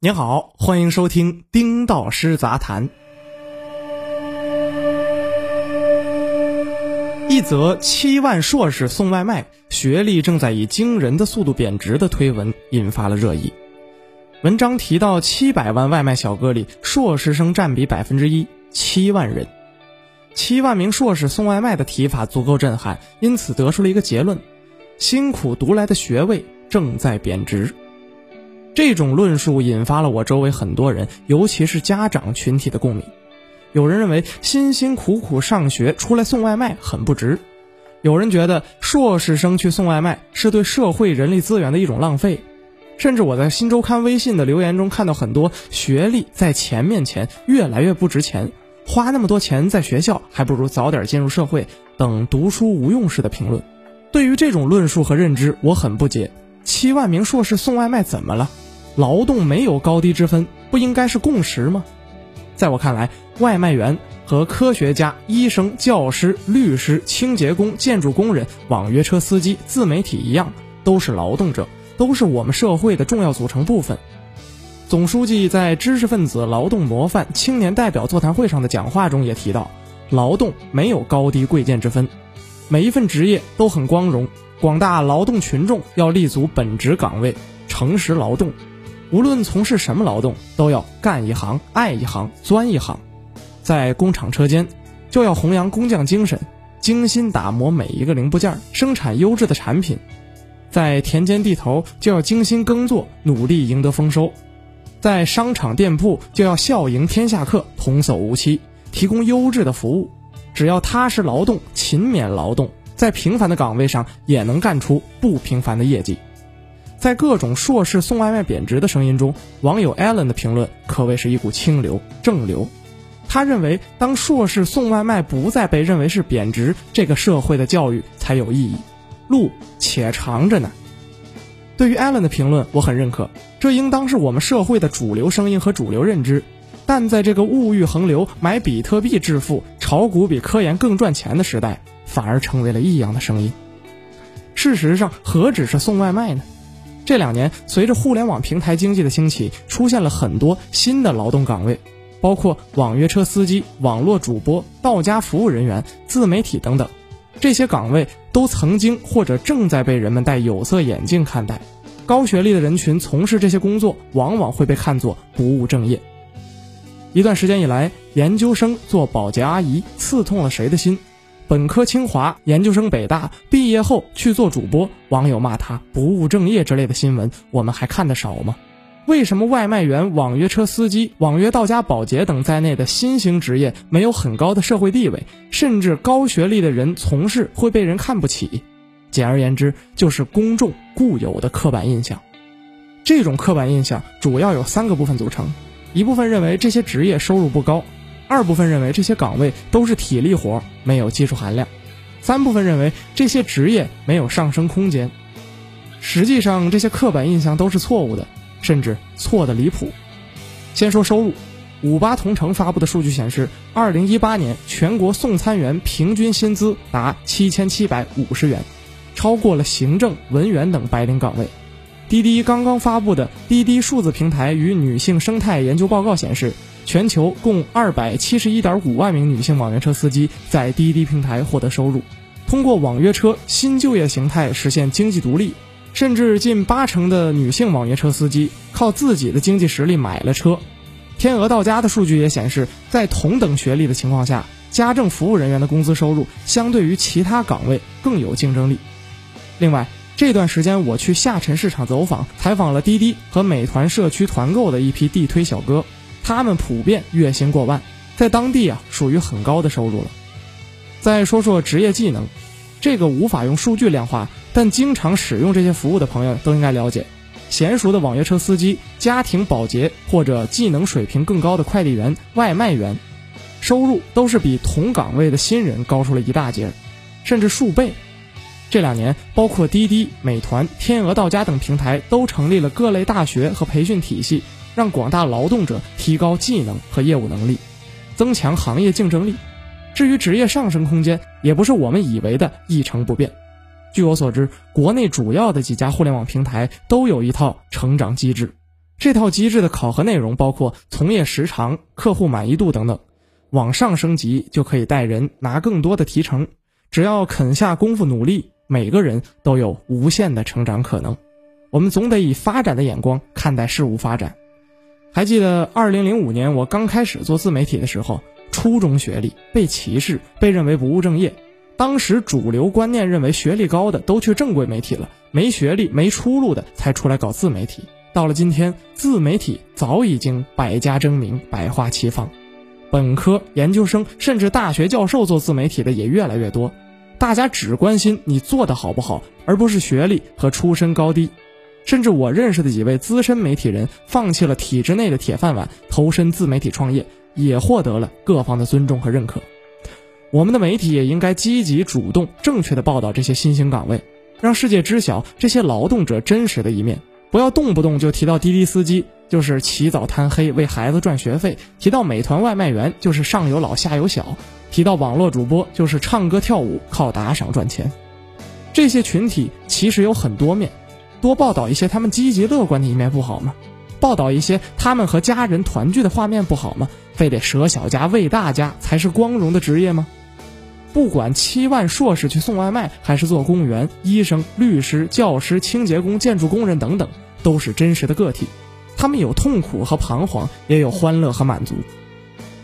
您好，欢迎收听《丁道师杂谈》。一则七万硕士送外卖，学历正在以惊人的速度贬值的推文引发了热议。文章提到，七百万外卖小哥里，硕士生占比百分之一，七万人，七万名硕士送外卖的提法足够震撼，因此得出了一个结论：辛苦读来的学位正在贬值。这种论述引发了我周围很多人，尤其是家长群体的共鸣。有人认为辛辛苦苦上学出来送外卖很不值，有人觉得硕士生去送外卖是对社会人力资源的一种浪费，甚至我在新周刊微信的留言中看到很多学历在钱面前越来越不值钱，花那么多钱在学校还不如早点进入社会等读书无用式的评论。对于这种论述和认知，我很不解。七万名硕士送外卖怎么了？劳动没有高低之分，不应该是共识吗？在我看来，外卖员和科学家、医生、教师、律师、清洁工、建筑工人、网约车司机、自媒体一样，都是劳动者，都是我们社会的重要组成部分。总书记在知识分子劳动模范青年代表座谈会上的讲话中也提到，劳动没有高低贵贱之分，每一份职业都很光荣。广大劳动群众要立足本职岗位，诚实劳动。无论从事什么劳动，都要干一行爱一行钻一行，在工厂车间就要弘扬工匠精神，精心打磨每一个零部件，生产优质的产品；在田间地头就要精心耕作，努力赢得丰收；在商场店铺就要笑迎天下客，童叟无欺，提供优质的服务。只要踏实劳动，勤勉劳动，在平凡的岗位上也能干出不平凡的业绩。在各种硕士送外卖贬值的声音中，网友 Allen 的评论可谓是一股清流、正流。他认为，当硕士送外卖不再被认为是贬值，这个社会的教育才有意义。路且长着呢。对于 Allen 的评论，我很认可，这应当是我们社会的主流声音和主流认知。但在这个物欲横流、买比特币致富、炒股比科研更赚钱的时代，反而成为了异样的声音。事实上，何止是送外卖呢？这两年，随着互联网平台经济的兴起，出现了很多新的劳动岗位，包括网约车司机、网络主播、到家服务人员、自媒体等等。这些岗位都曾经或者正在被人们戴有色眼镜看待。高学历的人群从事这些工作，往往会被看作不务正业。一段时间以来，研究生做保洁阿姨，刺痛了谁的心？本科清华，研究生北大，毕业后去做主播，网友骂他不务正业之类的新闻，我们还看得少吗？为什么外卖员、网约车司机、网约到家保洁等在内的新兴职业没有很高的社会地位，甚至高学历的人从事会被人看不起？简而言之，就是公众固有的刻板印象。这种刻板印象主要有三个部分组成：一部分认为这些职业收入不高。二部分认为这些岗位都是体力活，没有技术含量；三部分认为这些职业没有上升空间。实际上，这些刻板印象都是错误的，甚至错的离谱。先说收入，五八同城发布的数据显示，二零一八年全国送餐员平均薪资达七千七百五十元，超过了行政、文员等白领岗位。滴滴刚刚发布的《滴滴数字平台与女性生态研究报告》显示。全球共二百七十一点五万名女性网约车司机在滴滴平台获得收入，通过网约车新就业形态实现经济独立，甚至近八成的女性网约车司机靠自己的经济实力买了车。天鹅到家的数据也显示，在同等学历的情况下，家政服务人员的工资收入相对于其他岗位更有竞争力。另外，这段时间我去下沉市场走访，采访了滴滴和美团 社区团购的一批地推小哥。他们普遍月薪过万，在当地啊属于很高的收入了。再说说职业技能，这个无法用数据量化，但经常使用这些服务的朋友都应该了解。娴熟的网约车司机、家庭保洁或者技能水平更高的快递员、外卖员，收入都是比同岗位的新人高出了一大截，甚至数倍。这两年，包括滴滴、美团、天鹅到家等平台都成立了各类大学和培训体系。让广大劳动者提高技能和业务能力，增强行业竞争力。至于职业上升空间，也不是我们以为的一成不变。据我所知，国内主要的几家互联网平台都有一套成长机制。这套机制的考核内容包括从业时长、客户满意度等等。往上升级就可以带人拿更多的提成。只要肯下功夫努力，每个人都有无限的成长可能。我们总得以发展的眼光看待事物发展。还记得二零零五年我刚开始做自媒体的时候，初中学历被歧视，被认为不务正业。当时主流观念认为学历高的都去正规媒体了，没学历没出路的才出来搞自媒体。到了今天，自媒体早已经百家争鸣，百花齐放，本科、研究生甚至大学教授做自媒体的也越来越多。大家只关心你做的好不好，而不是学历和出身高低。甚至我认识的几位资深媒体人，放弃了体制内的铁饭碗，投身自媒体创业，也获得了各方的尊重和认可。我们的媒体也应该积极主动、正确的报道这些新兴岗位，让世界知晓这些劳动者真实的一面。不要动不动就提到滴滴司机就是起早贪黑为孩子赚学费，提到美团外卖员就是上有老下有小，提到网络主播就是唱歌跳舞靠打赏赚钱。这些群体其实有很多面。多报道一些他们积极乐观的一面不好吗？报道一些他们和家人团聚的画面不好吗？非得舍小家为大家才是光荣的职业吗？不管七万硕士去送外卖，还是做公务员、医生、律师、教师、清洁工、建筑工人等等，都是真实的个体。他们有痛苦和彷徨，也有欢乐和满足。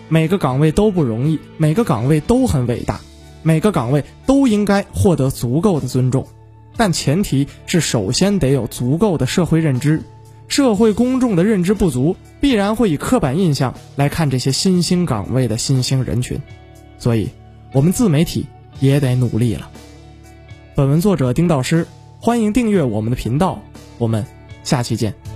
每个岗位都不容易，每个岗位都很伟大，每个岗位都应该获得足够的尊重。但前提是首先得有足够的社会认知，社会公众的认知不足，必然会以刻板印象来看这些新兴岗位的新兴人群，所以，我们自媒体也得努力了。本文作者丁道师，欢迎订阅我们的频道，我们下期见。